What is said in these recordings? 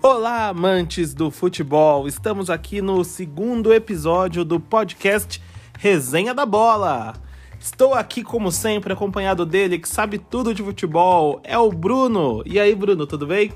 Olá, amantes do futebol! Estamos aqui no segundo episódio do podcast Resenha da Bola. Estou aqui, como sempre, acompanhado dele, que sabe tudo de futebol, é o Bruno. E aí, Bruno, tudo bem?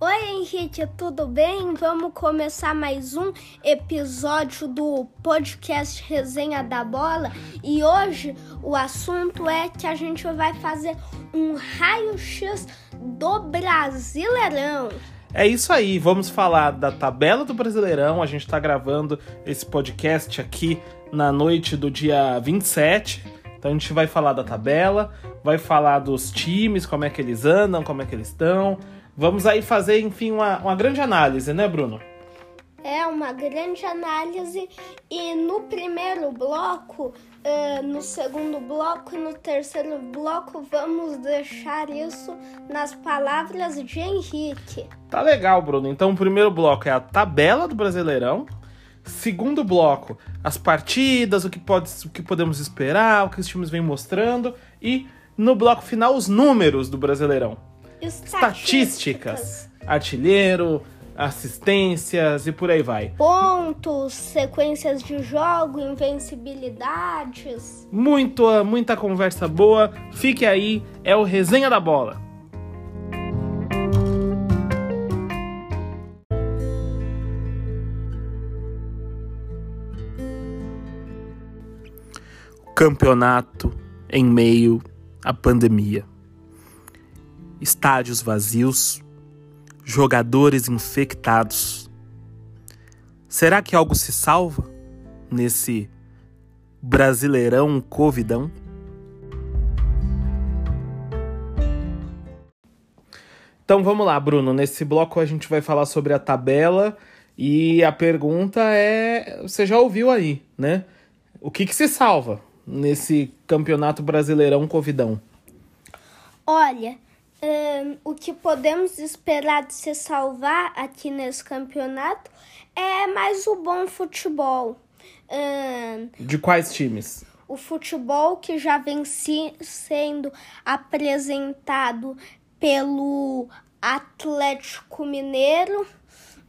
Oi, Henrique, tudo bem? Vamos começar mais um episódio do podcast Resenha da Bola. E hoje o assunto é que a gente vai fazer um raio-x do Brasileirão. É isso aí, vamos falar da tabela do Brasileirão. A gente está gravando esse podcast aqui na noite do dia 27. Então a gente vai falar da tabela, vai falar dos times, como é que eles andam, como é que eles estão. Vamos aí fazer, enfim, uma, uma grande análise, né, Bruno? É uma grande análise e no primeiro bloco, uh, no segundo bloco e no terceiro bloco vamos deixar isso nas palavras de Henrique. Tá legal, Bruno. Então o primeiro bloco é a tabela do Brasileirão. Segundo bloco, as partidas, o que, pode, o que podemos esperar, o que os times vêm mostrando. E no bloco final, os números do Brasileirão. Estatísticas. Estatísticas. Artilheiro, assistências e por aí vai. Pontos, sequências de jogo, invencibilidades. Muito, muita conversa boa. Fique aí, é o Resenha da Bola. Campeonato em meio à pandemia. Estádios vazios, jogadores infectados. Será que algo se salva nesse brasileirão covidão? Então vamos lá, Bruno. Nesse bloco a gente vai falar sobre a tabela e a pergunta é: você já ouviu aí, né? O que, que se salva nesse campeonato brasileirão covidão? Olha, um, o que podemos esperar de se salvar aqui nesse campeonato é mais o bom futebol. Um, de quais times? O futebol que já vem si, sendo apresentado pelo Atlético Mineiro.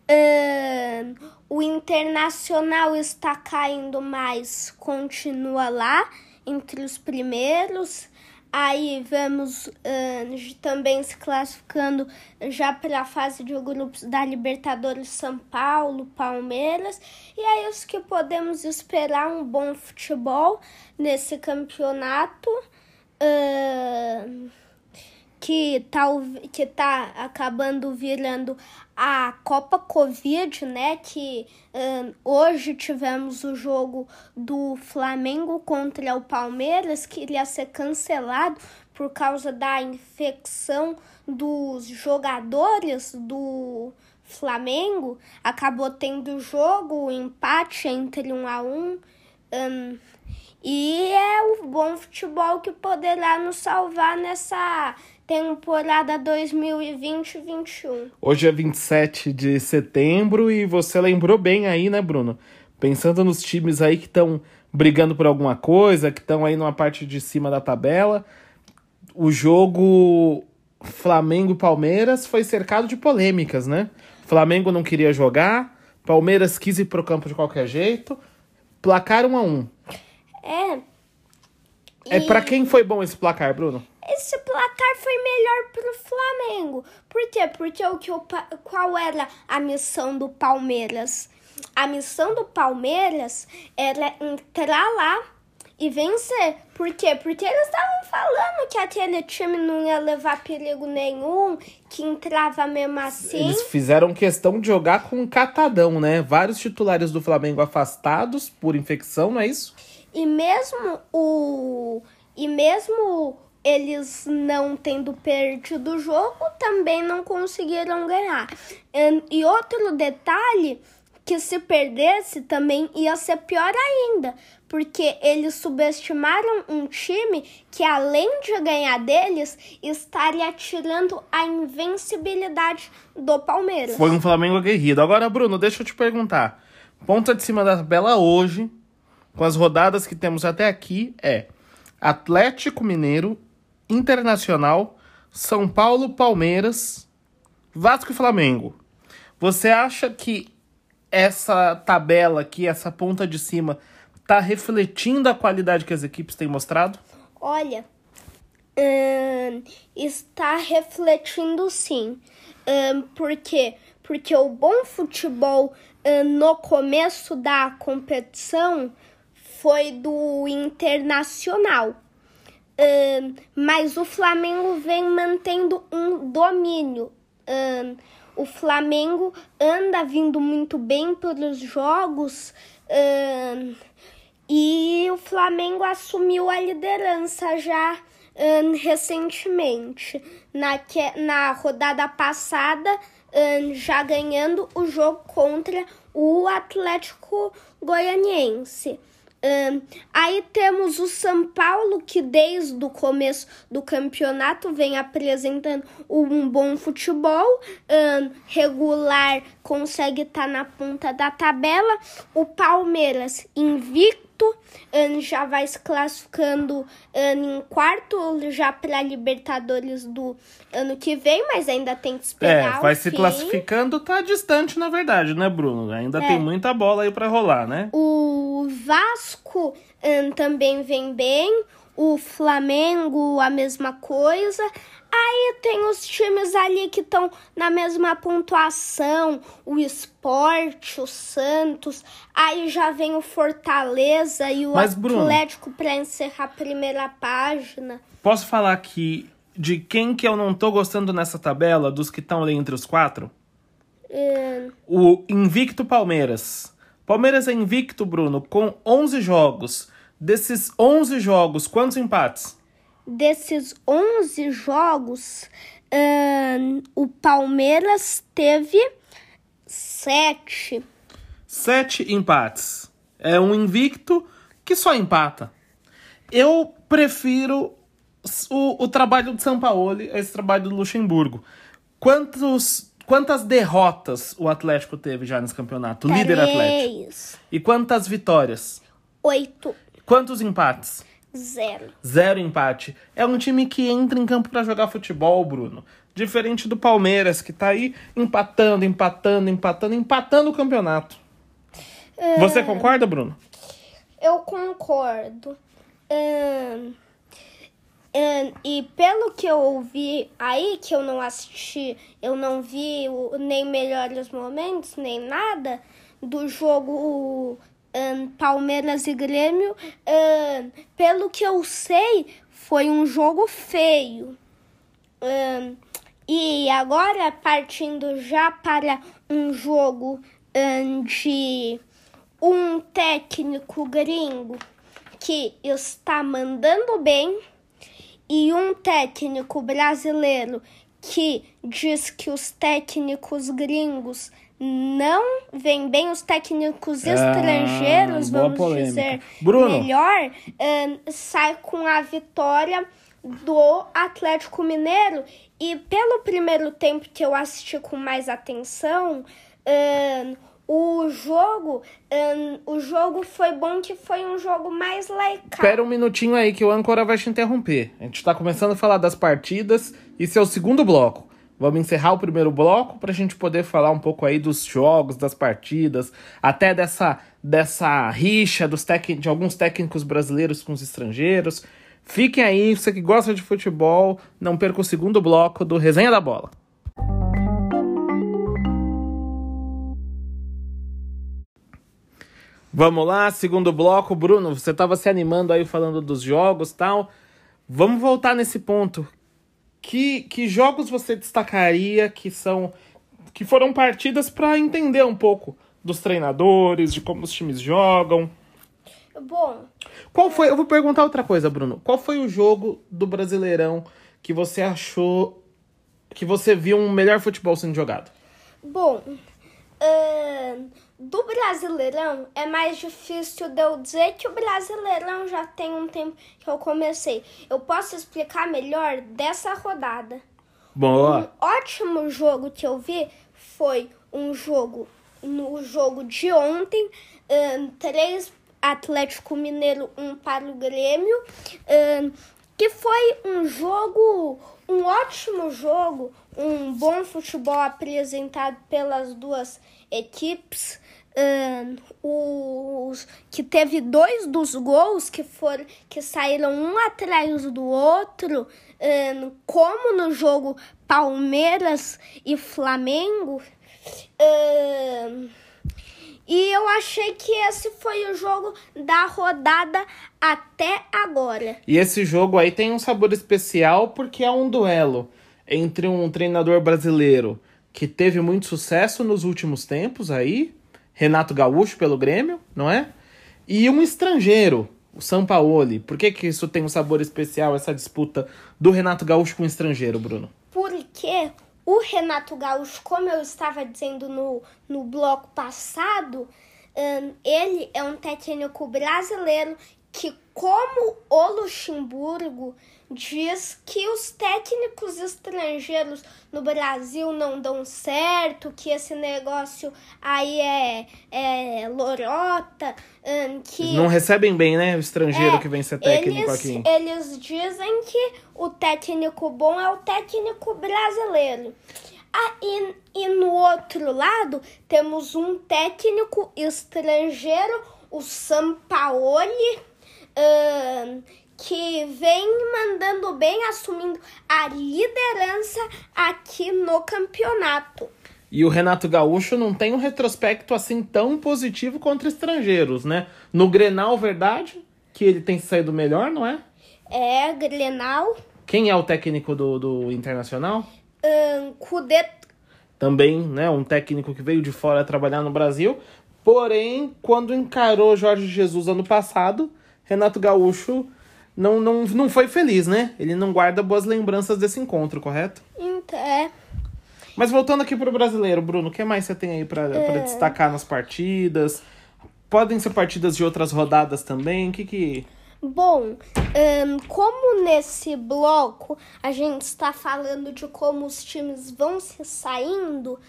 Um, o Internacional está caindo mais, continua lá entre os primeiros. Aí vamos uh, também se classificando já para a fase de grupos da Libertadores São Paulo, Palmeiras. E é isso que podemos esperar um bom futebol nesse campeonato. Uh, que tá, que tá acabando virando a Copa Covid, né? Que um, hoje tivemos o jogo do Flamengo contra o Palmeiras, que iria ser cancelado por causa da infecção dos jogadores do Flamengo. Acabou tendo jogo, empate entre um a um. um e é o bom futebol que poderá nos salvar nessa temporada 2020-21. Hoje é 27 de setembro e você lembrou bem aí, né, Bruno? Pensando nos times aí que estão brigando por alguma coisa, que estão aí numa parte de cima da tabela. O jogo Flamengo e Palmeiras foi cercado de polêmicas, né? Flamengo não queria jogar, Palmeiras quis ir pro campo de qualquer jeito. Placar 1 a 1. É. É para quem foi bom esse placar, Bruno? esse placar foi melhor pro Flamengo. Por quê? Porque o que o, qual era a missão do Palmeiras? A missão do Palmeiras era entrar lá e vencer. Por quê? Porque eles estavam falando que aquele time não ia levar perigo nenhum, que entrava mesmo assim. Eles fizeram questão de jogar com um catadão, né? Vários titulares do Flamengo afastados por infecção, não é isso? E mesmo o. E mesmo eles não tendo perdido o jogo, também não conseguiram ganhar. E outro detalhe que se perdesse também ia ser pior ainda, porque eles subestimaram um time que além de ganhar deles, estaria tirando a invencibilidade do Palmeiras. Foi um Flamengo aguerrido. Agora, Bruno, deixa eu te perguntar. Ponta de cima da tabela hoje, com as rodadas que temos até aqui, é Atlético Mineiro Internacional, São Paulo, Palmeiras, Vasco e Flamengo. Você acha que essa tabela aqui, essa ponta de cima, tá refletindo a qualidade que as equipes têm mostrado? Olha, hum, está refletindo sim. Hum, por quê? Porque o bom futebol hum, no começo da competição foi do Internacional. Hum, mas o Flamengo vem mantendo um domínio. Hum, o Flamengo anda vindo muito bem pelos jogos hum, e o Flamengo assumiu a liderança já recentemente. Na, que, na rodada passada, já ganhando o jogo contra o Atlético Goianiense. Um, aí temos o São Paulo, que desde o começo do campeonato vem apresentando um bom futebol, um, regular, consegue estar tá na ponta da tabela. O Palmeiras invicto já vai se classificando em quarto já para Libertadores do ano que vem, mas ainda tem que esperar. É, vai se fim. classificando, tá distante na verdade, né, Bruno? Ainda é. tem muita bola aí para rolar, né? O Vasco também vem bem, o Flamengo a mesma coisa. Aí tem os times ali que estão na mesma pontuação, o Esporte, o Santos. Aí já vem o Fortaleza e o Mas, Atlético para encerrar a primeira página. Posso falar aqui de quem que eu não tô gostando nessa tabela, dos que estão ali entre os quatro? Hum. O invicto Palmeiras. Palmeiras é invicto, Bruno, com 11 jogos. Desses 11 jogos, quantos empates? desses 11 jogos, o Palmeiras teve sete. Sete empates. É um invicto que só empata. Eu prefiro o, o trabalho de São Paulo a esse trabalho do Luxemburgo. Quantos, quantas derrotas o Atlético teve já nesse campeonato? Três. Líder Atlético. E quantas vitórias? Oito. Quantos empates? Zero. Zero empate. É um time que entra em campo para jogar futebol, Bruno. Diferente do Palmeiras, que tá aí empatando, empatando, empatando, empatando o campeonato. É... Você concorda, Bruno? Eu concordo. Um, um, e pelo que eu ouvi aí, que eu não assisti, eu não vi o, nem melhores momentos, nem nada do jogo um, Palmeiras e Grêmio, um, pelo que eu sei, foi um jogo feio. Um, e agora, partindo já para um jogo de um técnico gringo que está mandando bem e um técnico brasileiro que diz que os técnicos gringos não vem bem os técnicos ah, estrangeiros, vamos polêmica. dizer Bruno. melhor, uh, sai com a vitória do Atlético Mineiro. E pelo primeiro tempo que eu assisti com mais atenção, o jogo, um, o jogo foi bom que foi um jogo mais laical. Espera um minutinho aí que o âncora vai te interromper. A gente está começando a falar das partidas. Isso é o segundo bloco. Vamos encerrar o primeiro bloco para a gente poder falar um pouco aí dos jogos, das partidas, até dessa, dessa rixa dos de alguns técnicos brasileiros com os estrangeiros. Fiquem aí, você que gosta de futebol, não perca o segundo bloco do Resenha da Bola. Vamos lá, segundo bloco. Bruno, você estava se animando aí falando dos jogos tal. Vamos voltar nesse ponto. Que, que jogos você destacaria que são que foram partidas para entender um pouco dos treinadores, de como os times jogam? Bom. Qual foi? Eu vou perguntar outra coisa, Bruno. Qual foi o jogo do Brasileirão que você achou que você viu um melhor futebol sendo jogado? Bom, uh, do Brasileirão é mais difícil de eu dizer que o Brasileirão já tem um tempo que eu comecei. Eu posso explicar melhor dessa rodada. Boa. Um ótimo jogo que eu vi foi um jogo no jogo de ontem, um, três Atlético Mineiro, um para o Grêmio, um, que foi um jogo um um ótimo jogo, um bom futebol apresentado pelas duas equipes. Um, os, que teve dois dos gols que foram que saíram um atrás do outro, como no jogo Palmeiras e Flamengo. E eu achei que esse foi o jogo da rodada até agora. E esse jogo aí tem um sabor especial porque é um duelo entre um treinador brasileiro que teve muito sucesso nos últimos tempos aí, Renato Gaúcho pelo Grêmio, não é? E um estrangeiro, o Sampaoli. Por que, que isso tem um sabor especial, essa disputa do Renato Gaúcho com o estrangeiro, Bruno? Porque o Renato Gaúcho, como eu estava dizendo no, no bloco passado, um, ele é um técnico brasileiro que, como o Luxemburgo, diz que os técnicos estrangeiros no Brasil não dão certo, que esse negócio aí é, é lorota, que... Não recebem bem, né, o estrangeiro é, que vem ser técnico eles, aqui. Eles dizem que o técnico bom é o técnico brasileiro. Ah, e, e no outro lado temos um técnico estrangeiro, o Sampaoli, uh, que vem mandando bem, assumindo a liderança aqui no campeonato. E o Renato Gaúcho não tem um retrospecto assim tão positivo contra estrangeiros, né? No Grenal, verdade, que ele tem saído melhor, não é? É, Grenal. Quem é o técnico do, do Internacional? Um, Cudê. Também, né? Um técnico que veio de fora trabalhar no Brasil. Porém, quando encarou Jorge Jesus ano passado, Renato Gaúcho não, não, não foi feliz, né? Ele não guarda boas lembranças desse encontro, correto? Então, é. Mas voltando aqui pro brasileiro, Bruno, o que mais você tem aí para é... destacar nas partidas? Podem ser partidas de outras rodadas também? O que que. Bom, um, como nesse bloco a gente está falando de como os times vão se saindo,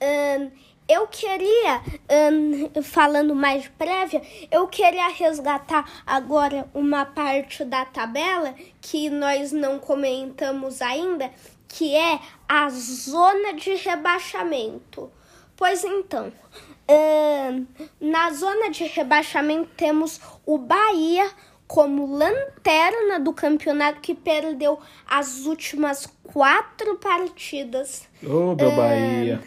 um, eu queria, um, falando mais prévia, eu queria resgatar agora uma parte da tabela que nós não comentamos ainda, que é a zona de rebaixamento. Pois então, um, na zona de rebaixamento temos o Bahia como lanterna do campeonato que perdeu as últimas quatro partidas. Ô, oh, meu um, Bahia!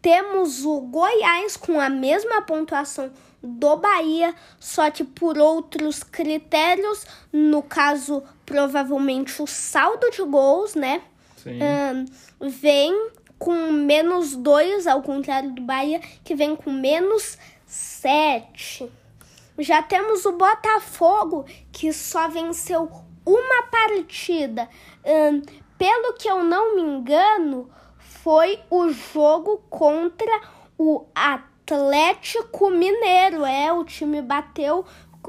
Temos o Goiás com a mesma pontuação do Bahia, só que por outros critérios, no caso, provavelmente o saldo de gols, né? Um, vem com menos dois, ao contrário do Bahia, que vem com menos sete. Já temos o Botafogo, que só venceu uma partida. Um, pelo que eu não me engano, foi o jogo contra o Atlético Mineiro. É, o time bateu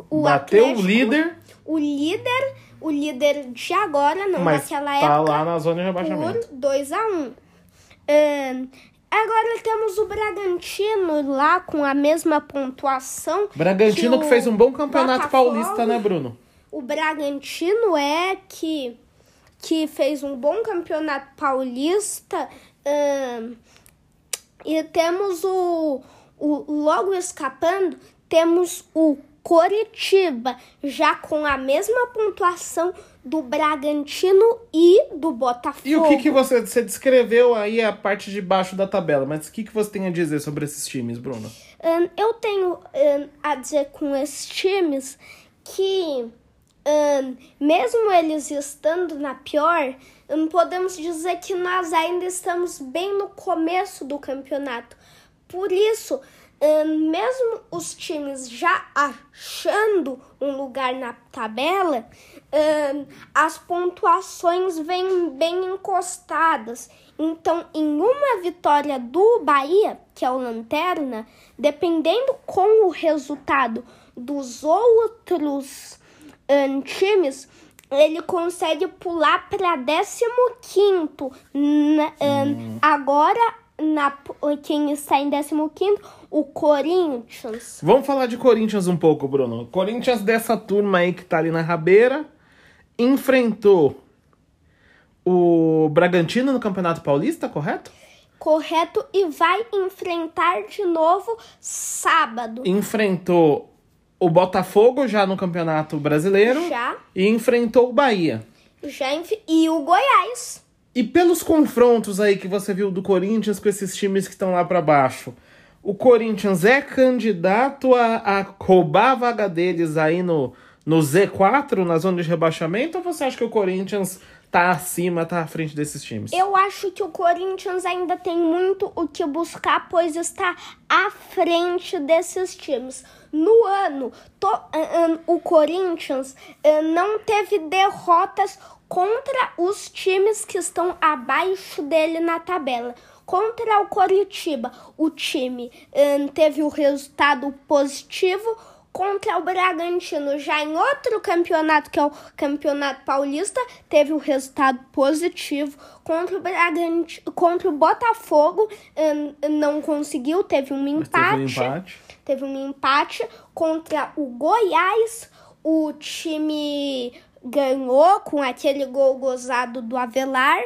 o bateu Atlético, o líder. O líder, o líder de agora, não Mas daquela tá época. lá na zona de rebaixamento. Por 2 a 1 um. um, Agora temos o Bragantino lá com a mesma pontuação. Bragantino que, que fez um bom campeonato Botafogo. paulista, né, Bruno? O Bragantino é que, que fez um bom campeonato paulista. E temos o, o. Logo escapando, temos o Coritiba, já com a mesma pontuação do Bragantino e do Botafogo. E o que, que você, você descreveu aí a parte de baixo da tabela, mas o que, que você tem a dizer sobre esses times, Bruno? Um, eu tenho um, a dizer com esses times que, um, mesmo eles estando na pior, podemos dizer que nós ainda estamos bem no começo do campeonato. Por isso, mesmo os times já achando um lugar na tabela, as pontuações vêm bem encostadas. Então, em uma vitória do Bahia, que é o Lanterna, dependendo com o resultado dos outros um, times, ele consegue pular para 15. Um, agora, na, quem está em 15 o Corinthians. Vamos falar de Corinthians um pouco, Bruno. Corinthians dessa turma aí que tá ali na rabeira enfrentou o Bragantino no Campeonato Paulista, correto? Correto, e vai enfrentar de novo sábado. Enfrentou o Botafogo já no Campeonato Brasileiro Já, e enfrentou o Bahia. já enf... e o Goiás. E pelos confrontos aí que você viu do Corinthians com esses times que estão lá pra baixo, o Corinthians é candidato a, a roubar a vaga deles aí no, no Z4, na zona de rebaixamento, ou você acha que o Corinthians tá acima, tá à frente desses times? Eu acho que o Corinthians ainda tem muito o que buscar, pois está à frente desses times. No ano, to- ah, ah, o Corinthians ah, não teve derrotas contra os times que estão abaixo dele na tabela. Contra o Coritiba, o time ah, teve o resultado positivo. Contra o Bragantino, já em outro campeonato, que é o Campeonato Paulista, teve o resultado positivo. Contra o Bragantino, contra o Botafogo, hum, não conseguiu, teve um Mas teve um empate. empate. Teve um empate contra o Goiás. O time ganhou com aquele gol gozado do Avelar.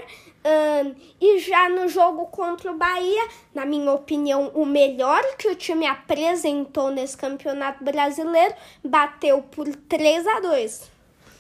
Ahn, e já no jogo contra o Bahia, na minha opinião, o melhor que o time apresentou nesse campeonato brasileiro, bateu por 3 a 2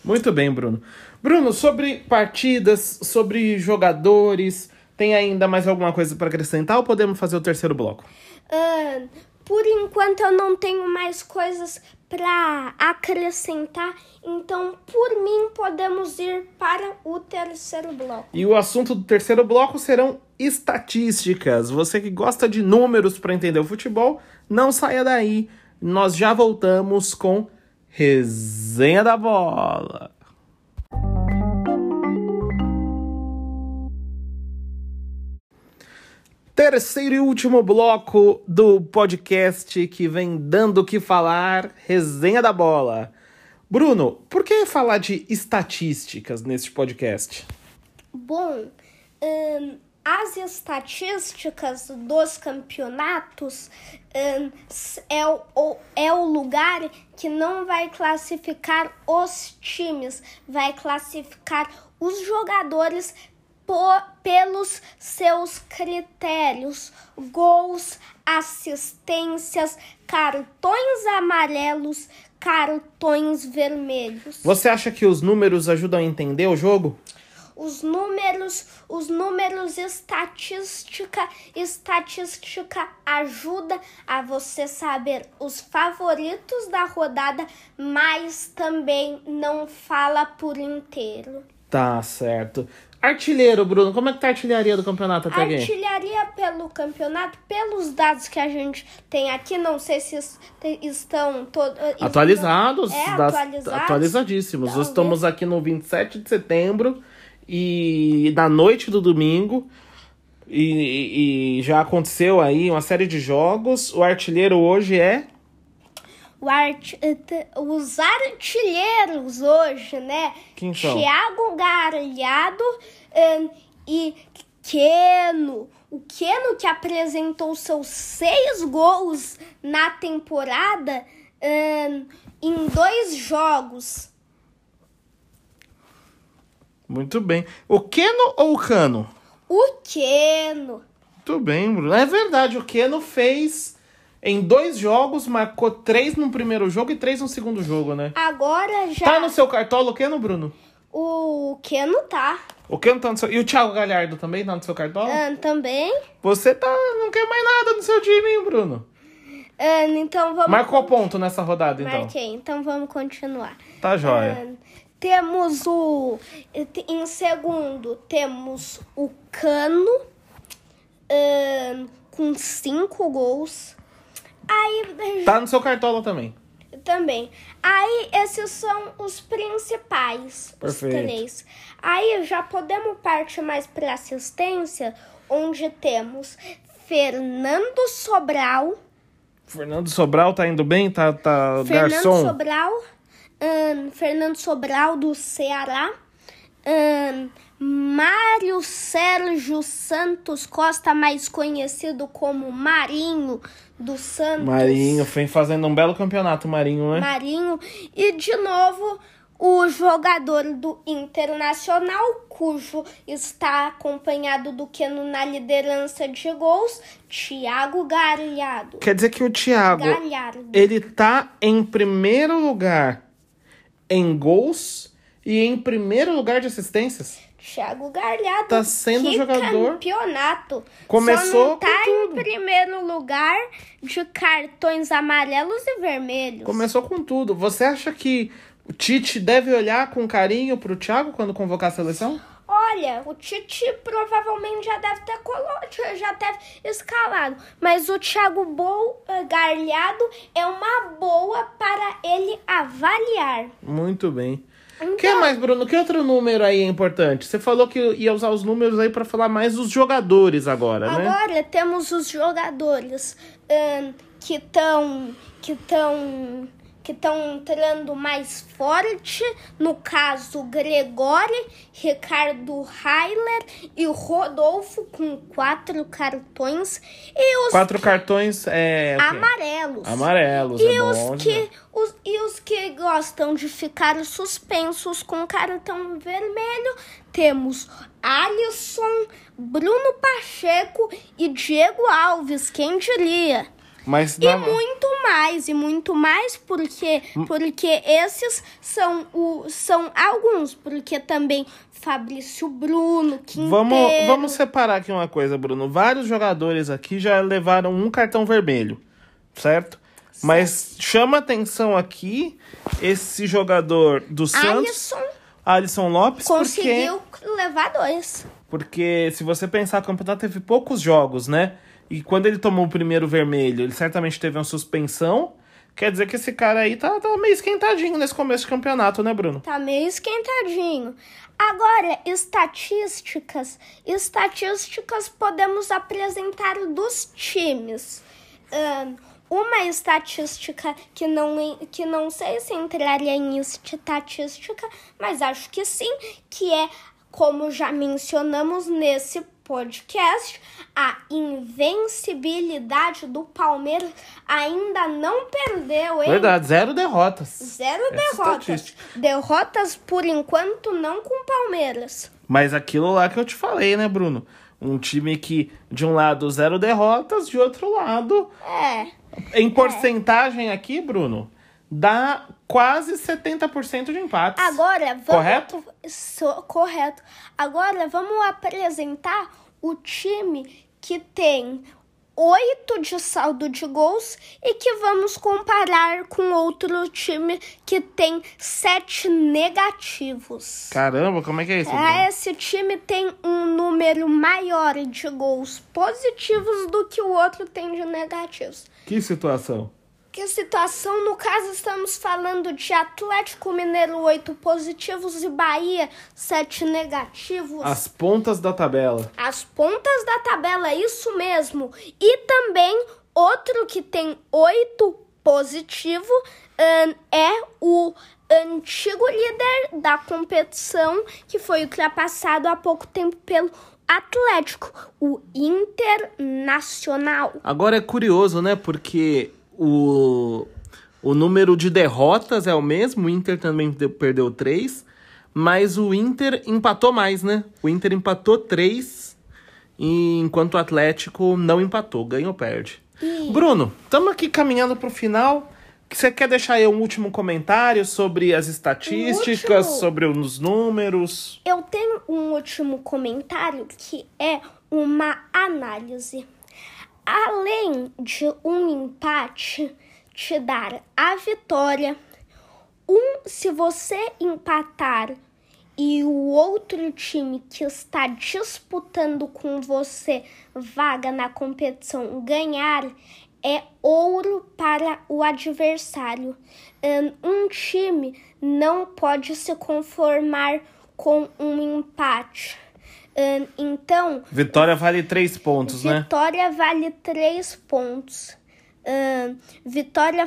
Muito bem, Bruno. Bruno, sobre partidas, sobre jogadores, tem ainda mais alguma coisa para acrescentar ou podemos fazer o terceiro bloco? Ahn, por enquanto eu não tenho mais coisas para acrescentar, então por mim podemos ir para o terceiro bloco. E o assunto do terceiro bloco serão estatísticas. Você que gosta de números para entender o futebol, não saia daí. Nós já voltamos com Resenha da Bola. Terceiro e último bloco do podcast que vem dando o que falar, Resenha da Bola. Bruno, por que falar de estatísticas neste podcast? Bom, ahn, as estatísticas dos campeonatos s- é, o- é o lugar que não vai classificar os times, vai classificar os jogadores po- pelos seus critérios: gols, assistências, cartões amarelos, cartões vermelhos. Você acha que os números ajudam a entender o jogo? os números, os números estatística, estatística ajuda a você saber os favoritos da rodada, mas também não fala por inteiro. Tá certo. Artilheiro, Bruno, como é que tá a artilharia do campeonato até aqui? Artilharia pelo campeonato, pelos dados que a gente tem aqui, não sei se estão todos Atualizados, É, das- atualizados. atualizadíssimos. Talvez. Estamos aqui no 27 de setembro e na noite do domingo. E, e já aconteceu aí uma série de jogos. O artilheiro hoje é. O art... Os artilheiros hoje, né? Quem são? Thiago Galhardo ahn, e Keno. O Keno que apresentou seus seis gols na temporada ahn, em dois jogos. Muito bem. O Keno ou o Cano? O Keno. Muito bem, Bruno. É verdade, o Keno fez em dois jogos, marcou três no primeiro jogo e três no segundo jogo, né? Agora já. Tá no seu cartola o Keno, Bruno? O Keno tá. O Keno tá no seu... E o Thiago Galhardo também tá no seu cartola? Ahn, também. Você tá... não quer mais nada no seu time, hein, Bruno? Ahn, então vamos. Marcou ponto nessa rodada, então. Marquei, então vamos continuar. Tá jóia. Temos o. Em segundo, temos o Cano com cinco gols. Aí Tá no seu cartola também. também. Aí esses são os principais, Perfeito. os três. Aí já podemos partir mais para assistência, onde temos Fernando Sobral. Fernando Sobral tá indo bem? Tá, tá Fernando garçom? Sobral, ahn, Fernando Sobral do Ceará, ahn, Mário Sérgio Santos Costa, mais conhecido como Marinho do Santos. Marinho, vem fazendo um belo campeonato, Marinho, né? Marinho. E de novo o jogador do Internacional, cujo está acompanhado do Keno na liderança de gols, Thiago Galhardo. Quer dizer que o Thiago, Galhardo. ele tá em primeiro lugar em gols e em primeiro lugar de assistências? Thiago Galhardo. Tá sendo que jogador. campeonato. Começou Só não com tá em tudo. primeiro lugar de cartões amarelos e vermelhos. Começou com tudo. Você acha que o Tite deve olhar com carinho pro Thiago quando convocar a seleção? Olha, o Tite provavelmente já deve ter colo... já deve escalado, mas o Thiago Bol... eh, Galhardo é uma boa para ele avaliar. Muito bem. Então, que mais, Bruno? Que outro número aí é importante? Você falou que ia usar os números aí pra falar mais dos jogadores agora, né? Agora temos os jogadores ahn, que estão que estão que estão entrando mais forte, no caso Gregori, Ricardo Heiler e Rodolfo com quatro cartões e os Quatro cartões é. amarelos. Amarelos, E é bom. os, né? que, os, e os que gostam de ficar suspensos com cartão vermelho, temos Alisson, Bruno Pacheco e Diego Alves, quem diria? Mas E na- muito mais, e muito mais, porque, Hum. porque esses são, o, são alguns, porque também Fabrício Bruno, Quinteiro... Vamos, vamos separar aqui uma coisa, Bruno. Vários jogadores aqui já levaram um cartão vermelho, certo? Mas chama atenção aqui esse jogador do Santos, Alisson Alisson Lopes, porque, conseguiu levar dois. porque se você pensar, o campeonato teve poucos jogos, né? E quando ele tomou o primeiro vermelho, ele certamente teve uma suspensão. Quer dizer que esse cara aí tá, tá meio esquentadinho nesse começo de campeonato, né, Bruno? Tá meio esquentadinho. Agora, estatísticas. Estatísticas podemos apresentar dos times. Ahn, uma estatística que não, que não sei se entraria em estatística, mas acho que sim, que é, como já mencionamos nesse podcast, a invencibilidade do Palmeiras ainda não perdeu, hein? Verdade, zero derrotas. Zero Essa derrotas. estatística. Derrotas, por enquanto, não com o Palmeiras. Mas aquilo lá que eu te falei, né, Bruno? Um time que, de um lado, zero derrotas, de outro lado, É. em porcentagem aqui, Bruno, dá quase 70% de empates. Agora, vamos... Correto? So- correto. Agora, vamos apresentar o time que tem oito de saldo de gols e que vamos comparar com outro time que tem sete negativos. Caramba, como é que é isso? Ah, Bruno? esse time tem um número maior de gols positivos do que o outro tem de negativos. Que situação. Que situação, no caso, estamos falando de Atlético Mineiro 8 positivos e Bahia 7 negativos. As pontas da tabela. As pontas da tabela, isso mesmo. E também outro que tem 8 positivo é o antigo líder da competição, que foi ultrapassado há pouco tempo pelo Atlético, o Internacional. Agora é curioso, né? Porque o, o número de derrotas é o mesmo, o Inter também de- perdeu três, mas o Inter empatou mais, né? O Inter empatou três, enquanto o Atlético não empatou, ganha ou perde. Bruno, estamos aqui caminhando para o final. Você quer deixar aí um último comentário sobre as estatísticas, último. sobre os números? Eu tenho um último comentário que é uma análise. Além de um empate te dar a vitória, um se você empatar e o outro time que está disputando com você vaga na competição ganhar, é ouro para o adversário. Um time não pode se conformar com um empate. Então, Vitória vale três pontos, né? Vitória vale três pontos. Ahn, vitória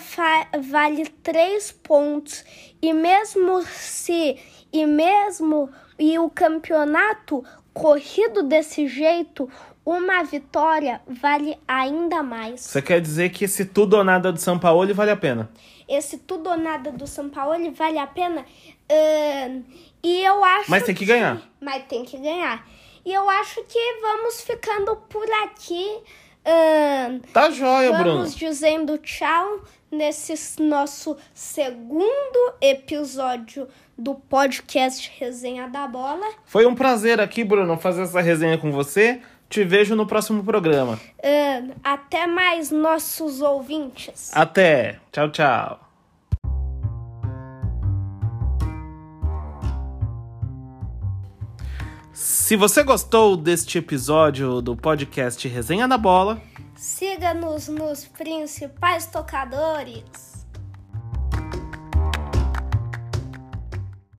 vale três pontos. E mesmo se. E mesmo. E o campeonato corrido desse jeito, uma vitória vale ainda mais. Você quer dizer que esse tudo ou nada do São Paulo vale a pena? Esse tudo ou nada do São Paulo ele vale a pena. Uh, e eu acho. Mas tem que ganhar. Mas tem que ganhar. E eu acho que vamos ficando por aqui. Uh, tá jóia, vamos Bruno. Vamos dizendo tchau nesse nosso segundo episódio do podcast Resenha da Bola. Foi um prazer aqui, Bruno, fazer essa resenha com você. Te vejo no próximo programa. Uh, até mais, nossos ouvintes. Até. Tchau, tchau. Se você gostou deste episódio do podcast Resenha da Bola, siga-nos nos principais tocadores.